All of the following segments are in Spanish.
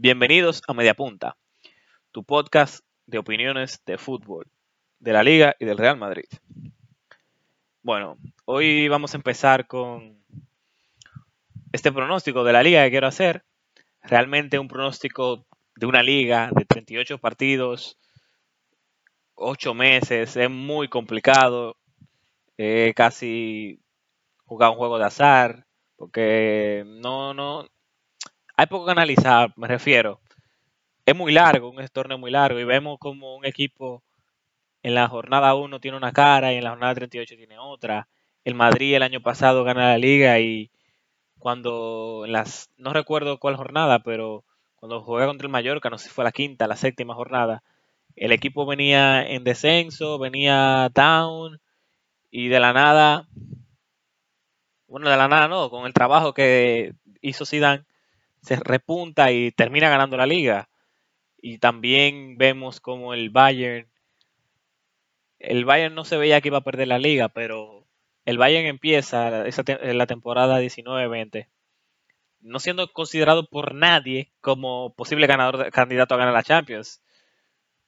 Bienvenidos a Media Punta, tu podcast de opiniones de fútbol, de la Liga y del Real Madrid. Bueno, hoy vamos a empezar con este pronóstico de la Liga que quiero hacer. Realmente un pronóstico de una liga de 38 partidos, 8 meses, es muy complicado. He casi jugado un juego de azar, porque no, no, hay poco que analizar, me refiero. Es muy largo, un torneo muy largo y vemos como un equipo en la jornada 1 tiene una cara y en la jornada 38 tiene otra. El Madrid el año pasado gana la liga y cuando en las no recuerdo cuál jornada, pero cuando juega contra el Mallorca, no sé si fue la quinta, la séptima jornada, el equipo venía en descenso, venía down y de la nada bueno, de la nada no, con el trabajo que hizo Zidane se repunta y termina ganando la liga. Y también vemos como el Bayern, el Bayern no se veía que iba a perder la liga, pero el Bayern empieza la temporada 19-20 no siendo considerado por nadie como posible ganador, candidato a ganar la Champions.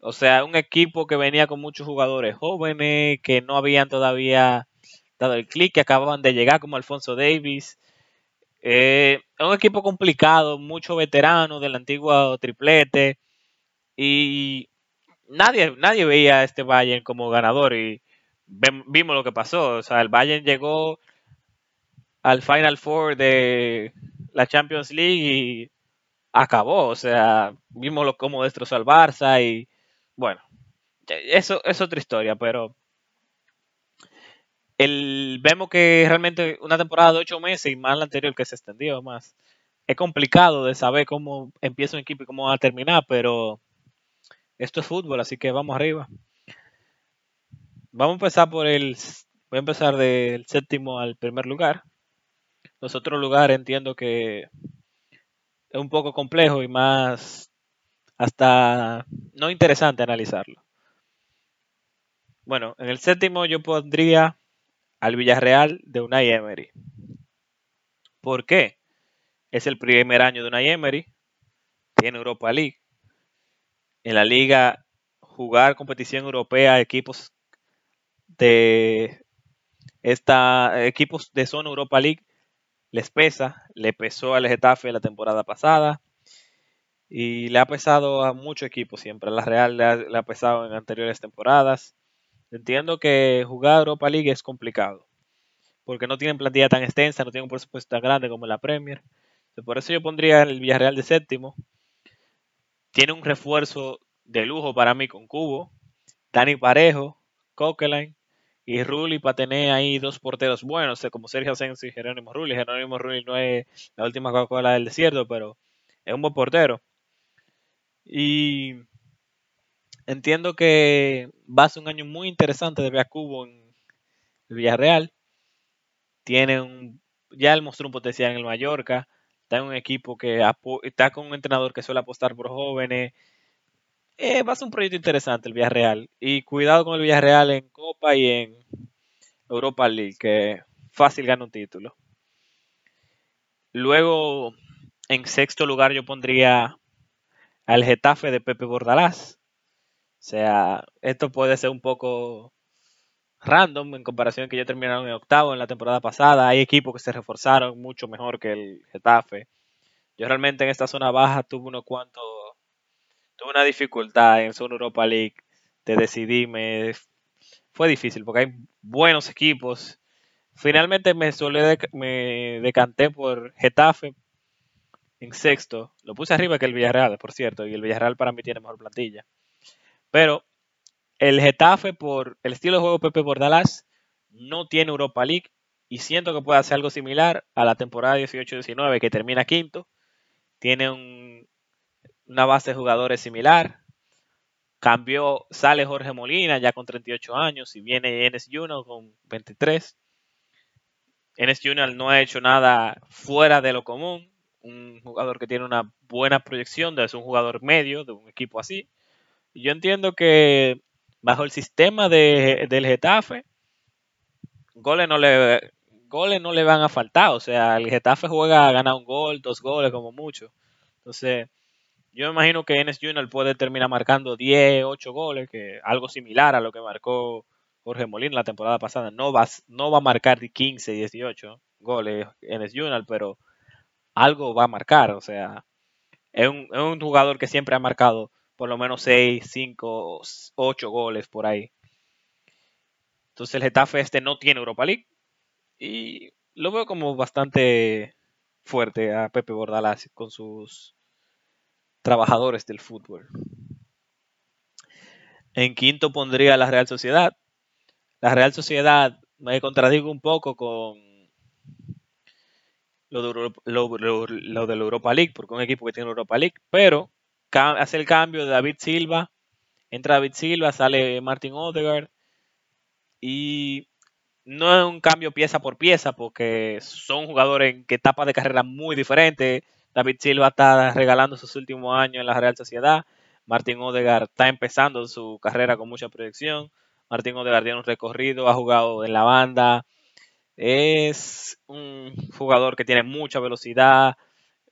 O sea, un equipo que venía con muchos jugadores jóvenes, que no habían todavía dado el clic, que acababan de llegar como Alfonso Davis, eh, es un equipo complicado, mucho veterano del antiguo triplete. Y nadie, nadie veía a este Bayern como ganador. Y vimos lo que pasó. O sea, el Bayern llegó al Final Four de la Champions League y acabó. O sea, vimos lo, cómo destrozó al Barça. Y bueno, eso es otra historia, pero vemos que realmente una temporada de ocho meses y más la anterior que se extendió más. Es complicado de saber cómo empieza un equipo y cómo va a terminar, pero esto es fútbol, así que vamos arriba. Vamos a empezar por el. Voy a empezar del séptimo al primer lugar. Los otros lugares entiendo que es un poco complejo y más hasta no interesante analizarlo. Bueno, en el séptimo yo pondría al Villarreal de Unai Emery. ¿Por qué? Es el primer año de Unai Emery, tiene Europa League. En la liga, jugar competición europea, equipos de esta, equipos de zona Europa League les pesa, le pesó al Getafe la temporada pasada y le ha pesado a muchos equipos siempre. La Real le ha pesado en anteriores temporadas. Entiendo que jugar Europa League es complicado, porque no tienen plantilla tan extensa, no tienen un presupuesto tan grande como la Premier. Por eso yo pondría el Villarreal de séptimo. Tiene un refuerzo de lujo para mí con Cubo, Dani Parejo, Coquelin y Rulli para tener ahí dos porteros buenos, como Sergio Asensio y Jerónimo Rulli. Jerónimo Rulli no es la última Coca-Cola del desierto, pero es un buen portero. Y entiendo que va a ser un año muy interesante de Cubo en el Villarreal. Tiene un, ya él mostró un potencial en el Mallorca. Está en un equipo que está con un entrenador que suele apostar por jóvenes. Eh, va a ser un proyecto interesante el Villarreal. Y cuidado con el Villarreal en Copa y en Europa League, que fácil gana un título. Luego, en sexto lugar, yo pondría al Getafe de Pepe Bordalás. O sea, esto puede ser un poco random en comparación que ya terminaron en octavo en la temporada pasada. Hay equipos que se reforzaron mucho mejor que el Getafe. Yo realmente en esta zona baja tuve unos cuantos, tuve una dificultad en zona Europa League de decidirme. Fue difícil porque hay buenos equipos. Finalmente me, me decanté por Getafe en sexto. Lo puse arriba que el Villarreal, por cierto, y el Villarreal para mí tiene mejor plantilla. Pero el Getafe, por el estilo de juego Pepe Bordalás, no tiene Europa League y siento que puede hacer algo similar a la temporada 18-19 que termina quinto. Tiene una base de jugadores similar. Cambió, sale Jorge Molina ya con 38 años y viene Enes Junior con 23. Enes Junior no ha hecho nada fuera de lo común. Un jugador que tiene una buena proyección, es un jugador medio de un equipo así. Yo entiendo que bajo el sistema de, del Getafe, goles no le goles no le van a faltar. O sea, el Getafe juega a ganar un gol, dos goles como mucho. Entonces, Yo me imagino que Enes Junior puede terminar marcando 10, 8 goles, que algo similar a lo que marcó Jorge Molina la temporada pasada. No va, no va a marcar 15, 18 goles Enes Junior, pero algo va a marcar. O sea, es un, es un jugador que siempre ha marcado por lo menos 6, 5, 8 goles por ahí. Entonces el Getafe este no tiene Europa League. Y lo veo como bastante fuerte a Pepe Bordalás con sus trabajadores del fútbol. En quinto pondría la Real Sociedad. La Real Sociedad me contradigo un poco con lo de, lo, de la Europa League, porque es un equipo que tiene Europa League, pero hace el cambio de David Silva, entra David Silva, sale Martin Odegaard y no es un cambio pieza por pieza porque son jugadores en que etapas de carrera muy diferentes. David Silva está regalando sus últimos años en la Real Sociedad. Martin Odegaard está empezando su carrera con mucha proyección. Martín Odegaard tiene un recorrido, ha jugado en la banda. Es un jugador que tiene mucha velocidad,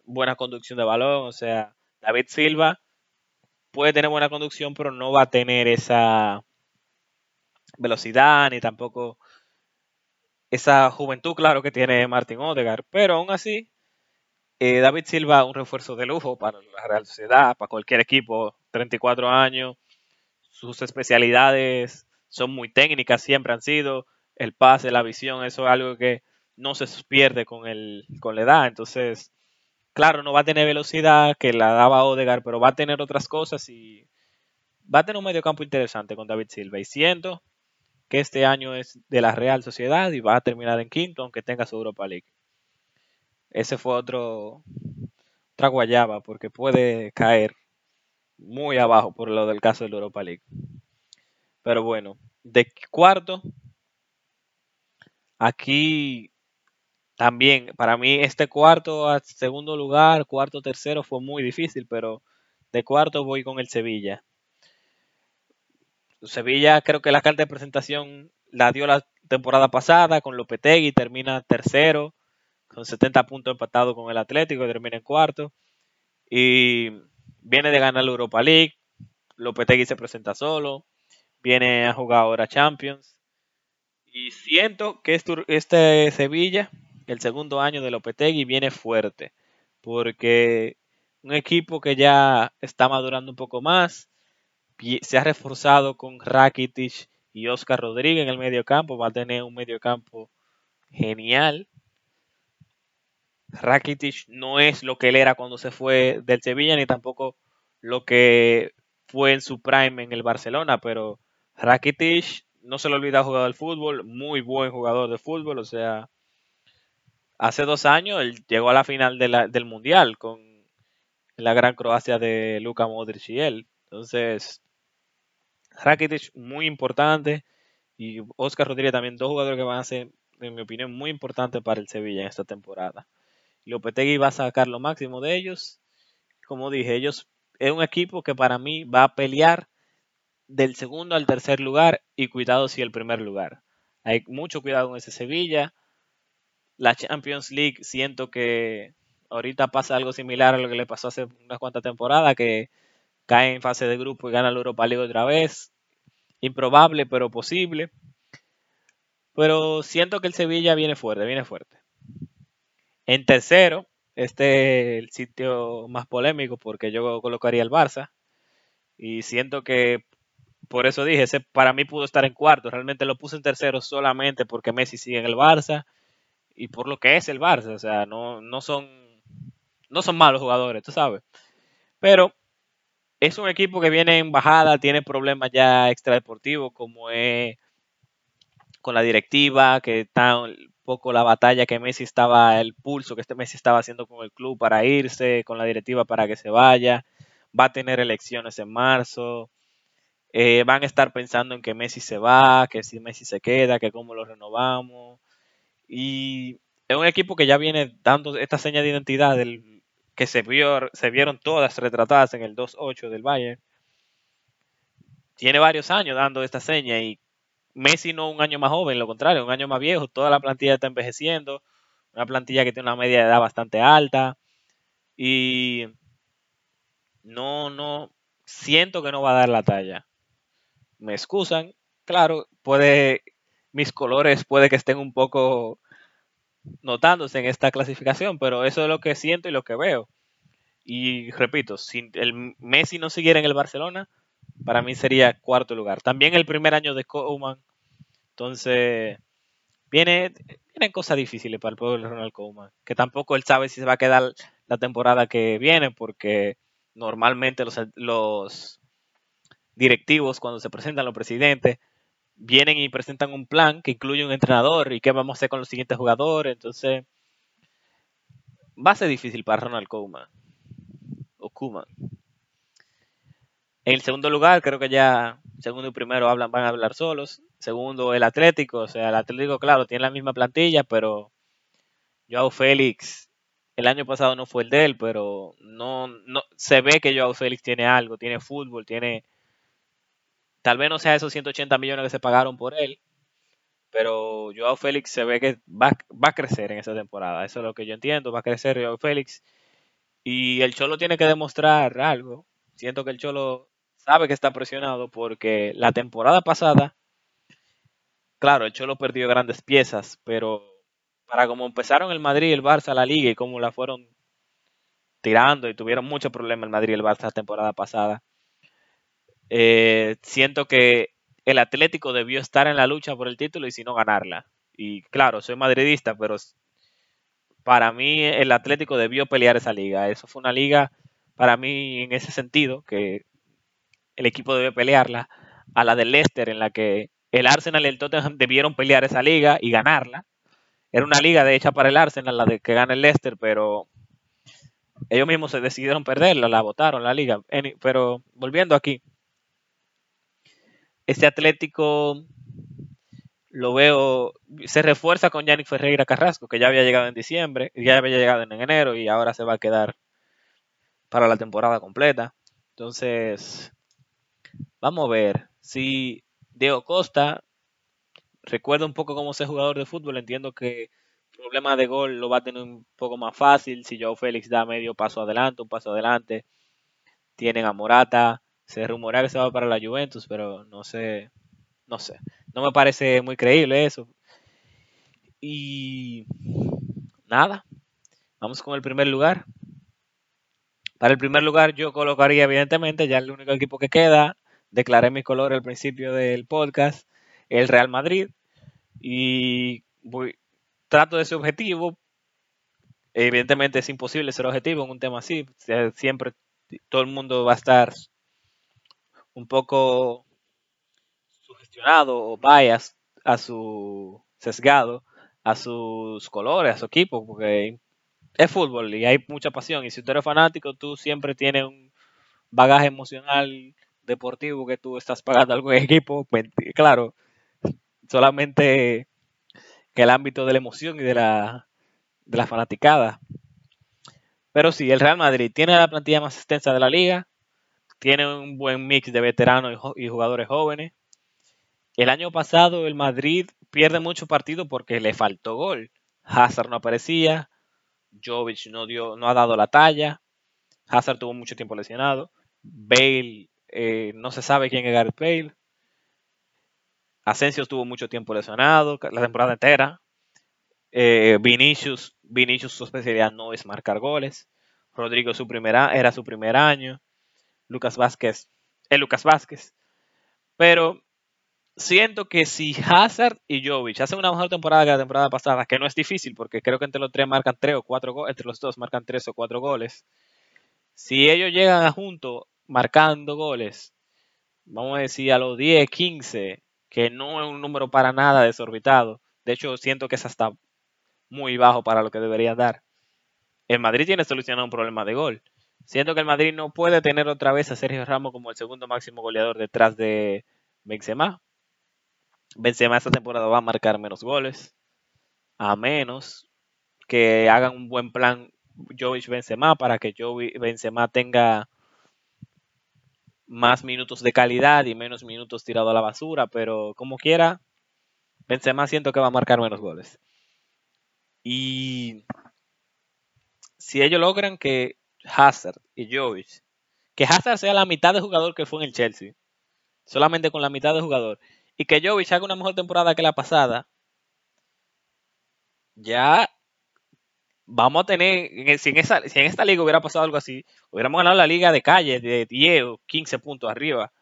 buena conducción de balón. O sea, David Silva puede tener buena conducción, pero no va a tener esa velocidad ni tampoco esa juventud, claro, que tiene Martin Odegaard. Pero aún así, eh, David Silva, un refuerzo de lujo para la Real Sociedad, para cualquier equipo, 34 años. Sus especialidades son muy técnicas, siempre han sido. El pase, la visión, eso es algo que no se pierde con, el, con la edad. Entonces, claro, no va a tener velocidad que la daba Odegaard, pero va a tener otras cosas y va a tener un medio campo interesante con David Silva. Y siento que este año es de la Real Sociedad y va a terminar en quinto, aunque tenga su Europa League. Ese fue otro otra guayaba, porque puede caer muy abajo por lo del caso de la Europa League. Pero bueno, de cuarto, aquí también, para mí este cuarto a segundo lugar, cuarto tercero fue muy difícil, pero de cuarto voy con el Sevilla. Sevilla creo que la carta de presentación la dio la temporada pasada con Lopetegui, termina tercero, con 70 puntos empatado con el Atlético, termina en cuarto. Y viene de ganar la Europa League, Lopetegui se presenta solo, viene a jugar ahora Champions. Y siento que este Sevilla, el segundo año de Lopetegui, viene fuerte. Porque un equipo que ya está madurando un poco más, se ha reforzado con Rakitic y Oscar Rodríguez en el medio campo, va a tener un medio campo genial. Rakitic no es lo que él era cuando se fue del Sevilla, ni tampoco lo que fue en su prime en el Barcelona, pero Rakitic no se le olvida jugar al fútbol, muy buen jugador de fútbol, o sea, hace dos años él llegó a la final del Mundial con la gran Croacia de Luka Modric y él. Entonces, Rakitic muy importante y Oscar Rodríguez también, dos jugadores que van a ser, en mi opinión, muy importantes para el Sevilla en esta temporada. Lopetegui va a sacar lo máximo de ellos. Como dije, ellos es un equipo que para mí va a pelear del segundo al tercer lugar y cuidado si el primer lugar. Hay mucho cuidado con ese Sevilla. La Champions League siento que ahorita pasa algo similar a lo que le pasó hace unas cuantas temporadas, que cae en fase de grupo y gana la Europa League otra vez. Improbable, pero posible. Pero siento que el Sevilla viene fuerte, viene fuerte. En tercero, este es el sitio más polémico porque yo colocaría el Barça. Y siento que por eso dije, ese para mí pudo estar en cuarto. Realmente lo puse en tercero solamente porque Messi sigue en el Barça y por lo que es el Barça. O sea, no, no, son, no son malos jugadores, tú sabes. Pero es un equipo que viene en bajada, tiene problemas ya extradeportivos como es con la directiva, que está un poco la batalla que Messi estaba, el pulso que este Messi estaba haciendo con el club para irse, con la directiva para que se vaya. Va a tener elecciones en marzo. Eh, van a estar pensando en que Messi se va, que si Messi se queda, que cómo lo renovamos. Y es un equipo que ya viene dando esta seña de identidad que se, vio, se vieron todas retratadas en el 2-8 del Bayern. Tiene varios años dando esta seña y Messi no un año más joven, lo contrario, un año más viejo. Toda la plantilla está envejeciendo. Una plantilla que tiene una media de edad bastante alta. Y no, no, siento que no va a dar la talla. Me excusan, claro, puede, mis colores puede que estén un poco notándose en esta clasificación, pero eso es lo que siento y lo que veo. Y repito, si el Messi no siguiera en el Barcelona, para mí sería cuarto lugar. También el primer año de Koeman, entonces viene, vienen cosas difíciles para el pueblo de Ronald Koeman, que tampoco él sabe si se va a quedar la temporada que viene, porque normalmente los, los directivos, cuando se presentan los presidentes, vienen y presentan un plan que incluye un entrenador y qué vamos a hacer con los siguientes jugadores. Entonces, va a ser difícil para Ronald Koeman. O Koeman. En el segundo lugar, creo que ya segundo y primero hablan, van a hablar solos. Segundo, el Atlético. O sea, el Atlético, claro, tiene la misma plantilla, pero Joao Félix, el año pasado no fue el de él, pero no, no se ve que Joao Félix tiene algo, tiene fútbol, tiene Tal vez no sea esos 180 millones que se pagaron por él, pero Joao Félix se ve que va, a crecer en esa temporada. Eso es lo que yo entiendo, va a crecer Joao Félix. Y el Cholo tiene que demostrar algo. Siento que el Cholo sabe que está presionado porque la temporada pasada, claro, el Cholo perdió grandes piezas, pero para como empezaron el Madrid, el Barça, la liga y como la fueron tirando y tuvieron mucho problema el Madrid y el Barça la temporada pasada, eh, siento que el Atlético debió estar en la lucha por el título y si no ganarla. Y claro, soy madridista, pero para mí el Atlético debió pelear esa liga. Eso fue una liga, para mí, en ese sentido, que el equipo debe pelearla, a la del Leicester, en la que el Arsenal y el Tottenham debieron pelear esa liga y ganarla. Era una liga de hecha para el Arsenal, la de que gana el Leicester, pero ellos mismos se decidieron perderla, la votaron la liga. Pero volviendo aquí, este Atlético lo veo, se refuerza con Yannick Ferreira Carrasco, que ya había llegado en diciembre, ya había llegado en enero y ahora se va a quedar para la temporada completa. Entonces, vamos a ver si Diego Costa recuerda un poco cómo ser jugador de fútbol. Entiendo que problema de gol lo va a tener un poco más fácil si Joe Félix da medio paso adelante, un paso adelante. Tienen a Morata, se rumorea que se va para la Juventus, pero no sé, no sé, no me parece muy creíble eso. Y nada, vamos con el primer lugar. Para el primer lugar yo colocaría evidentemente ya el único equipo que queda, declaré mi color al principio del podcast, el Real Madrid y trato de ser objetivo. Evidentemente es imposible ser objetivo en un tema así, siempre todo el mundo va a estar un poco sugestionado o bias a su sesgado a sus colores, a su equipo, porque es fútbol y hay mucha pasión. Y si tú eres fanático, tú siempre tienes un bagaje emocional deportivo que tú estás pagando a algún equipo. Pues, claro, solamente que el ámbito de la emoción y de la, de la fanaticada. Pero sí, el Real Madrid tiene la plantilla más extensa de la liga, tiene un buen mix de veteranos y jugadores jóvenes. El año pasado el Madrid pierde mucho partido porque le faltó gol. Hazard no aparecía, Jovic no, dio, no ha dado la talla, Hazard tuvo mucho tiempo lesionado, Bale eh, no se sabe quién es Gareth Bale, Asensio estuvo mucho tiempo lesionado, la temporada entera. Eh, Vinicius, Vinicius su especialidad no es marcar goles. Rodrigo su primera, era su primer año. Lucas Vázquez, el Lucas Vázquez. Pero siento que si Hazard y Jovic hacen una mejor temporada que la temporada pasada, que no es difícil porque creo que entre los tres marcan tres o cuatro goles, entre los dos marcan tres o cuatro goles. Si ellos llegan a juntos marcando goles, vamos a decir a los 10, 15, que no es un número para nada desorbitado. De hecho, siento que es hasta muy bajo para lo que deberían dar. El Madrid tiene solucionado un problema de gol. Siento que el Madrid no puede tener otra vez a Sergio Ramos como el segundo máximo goleador detrás de Benzema. Benzema esta temporada va a marcar menos goles, a menos que hagan un buen plan Jovic Benzema para que Jovic Benzema tenga más minutos de calidad y menos minutos tirado a la basura, pero como quiera, Benzema siento que va a marcar menos goles. Y si ellos logran que Hazard y Jovic, que Hazard sea la mitad de jugador que fue en el Chelsea. Solamente con la mitad de jugador. Y que Jovic haga una mejor temporada que la pasada. Ya vamos a tener, si en, si en esta liga hubiera pasado algo así, hubiéramos ganado la liga de calle de 10 o 15 puntos arriba.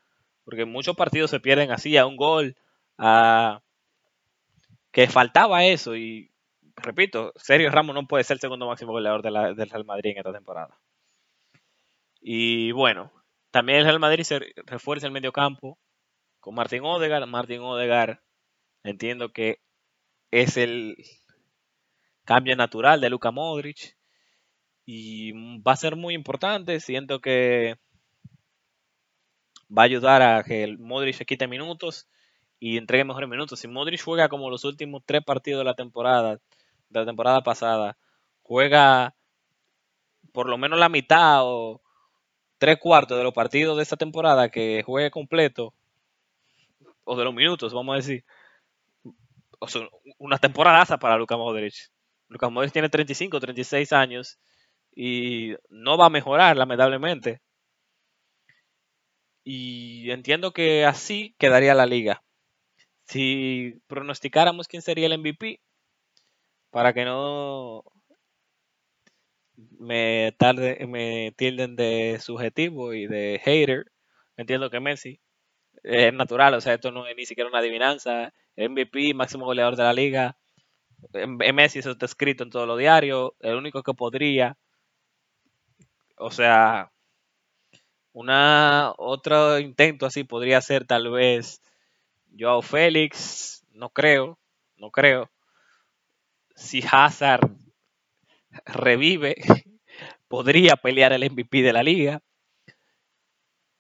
Porque muchos partidos se pierden así, a un gol, a que faltaba eso. Y repito, Sergio Ramos no puede ser el segundo máximo goleador de la, del Real Madrid en esta temporada. Y bueno, también el Real Madrid se refuerza el medio campo con Martín Odegar. Martín Odegar entiendo que es el cambio natural de Luka Modric y va a ser muy importante. Siento que va a ayudar a que el Modric se quite minutos y entregue mejores minutos. Si Modric juega como los últimos tres partidos de la temporada, de la temporada pasada, juega por lo menos la mitad o tres cuartos de los partidos de esta temporada que juegue completo, o de los minutos, vamos a decir, o sea, una temporada para Luka Modric. Luka Modric tiene 35, 36 años y no va a mejorar, lamentablemente. Y entiendo que así quedaría la liga. Si pronosticáramos quién sería el MVP, para que no me, tarde, me tilden de subjetivo y de hater, entiendo que Messi es natural, o sea, esto no es ni siquiera una adivinanza. MVP, máximo goleador de la liga. Messi, eso está escrito en todos los diarios. El único que podría, o sea, una otro intento así podría ser tal vez Joao Félix, no creo, no creo. Si Hazard revive, podría pelear el MVP de la liga.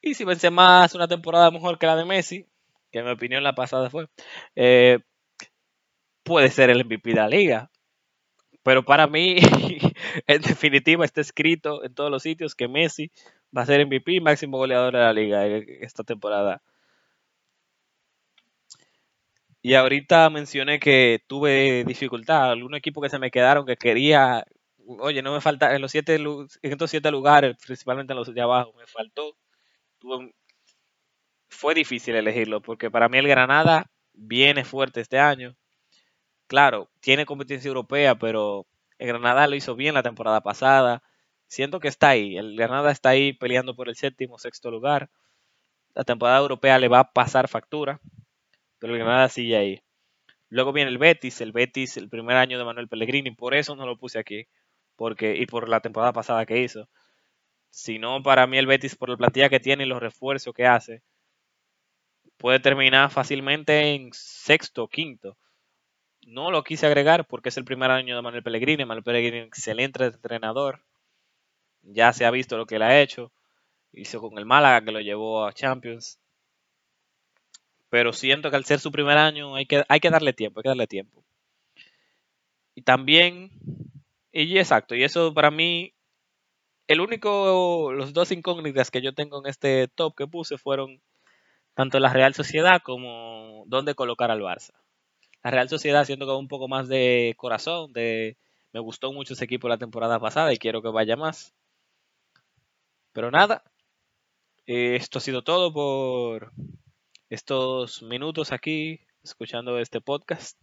Y si Benzema hace una temporada mejor que la de Messi, que en mi opinión la pasada fue, eh, puede ser el MVP de la liga. Pero para mí, en definitiva, está escrito en todos los sitios que Messi va a ser MVP, máximo goleador de la liga esta temporada. Y ahorita mencioné que tuve dificultad, algún equipo que se me quedaron que quería, oye, no me falta, en los siete, en estos siete lugares, principalmente en los de abajo, me faltó fue difícil elegirlo porque para mí el Granada viene fuerte este año. Claro, tiene competencia europea, pero el Granada lo hizo bien la temporada pasada. Siento que está ahí. El Granada está ahí peleando por el séptimo, sexto lugar. La temporada europea le va a pasar factura, pero el Granada sigue ahí. Luego viene el Betis, el Betis, el primer año de Manuel Pellegrini, por eso no lo puse aquí, porque y por la temporada pasada que hizo sino para mí el Betis por la plantilla que tiene y los refuerzos que hace, puede terminar fácilmente en sexto o quinto. No lo quise agregar porque es el primer año de Manuel Pellegrini. Manuel Pellegrini, excelente entrenador. Ya se ha visto lo que él ha hecho. Hizo con el Málaga que lo llevó a Champions. Pero siento que al ser su primer año hay que, hay que darle tiempo, hay que darle tiempo. Y también, y exacto, y eso para mí el único, los dos incógnitas que yo tengo en este top que puse fueron tanto la Real Sociedad como dónde colocar al Barça. La Real Sociedad siento que un poco más de corazón, de me gustó mucho ese equipo la temporada pasada y quiero que vaya más. Pero nada, esto ha sido todo por estos minutos aquí escuchando este podcast.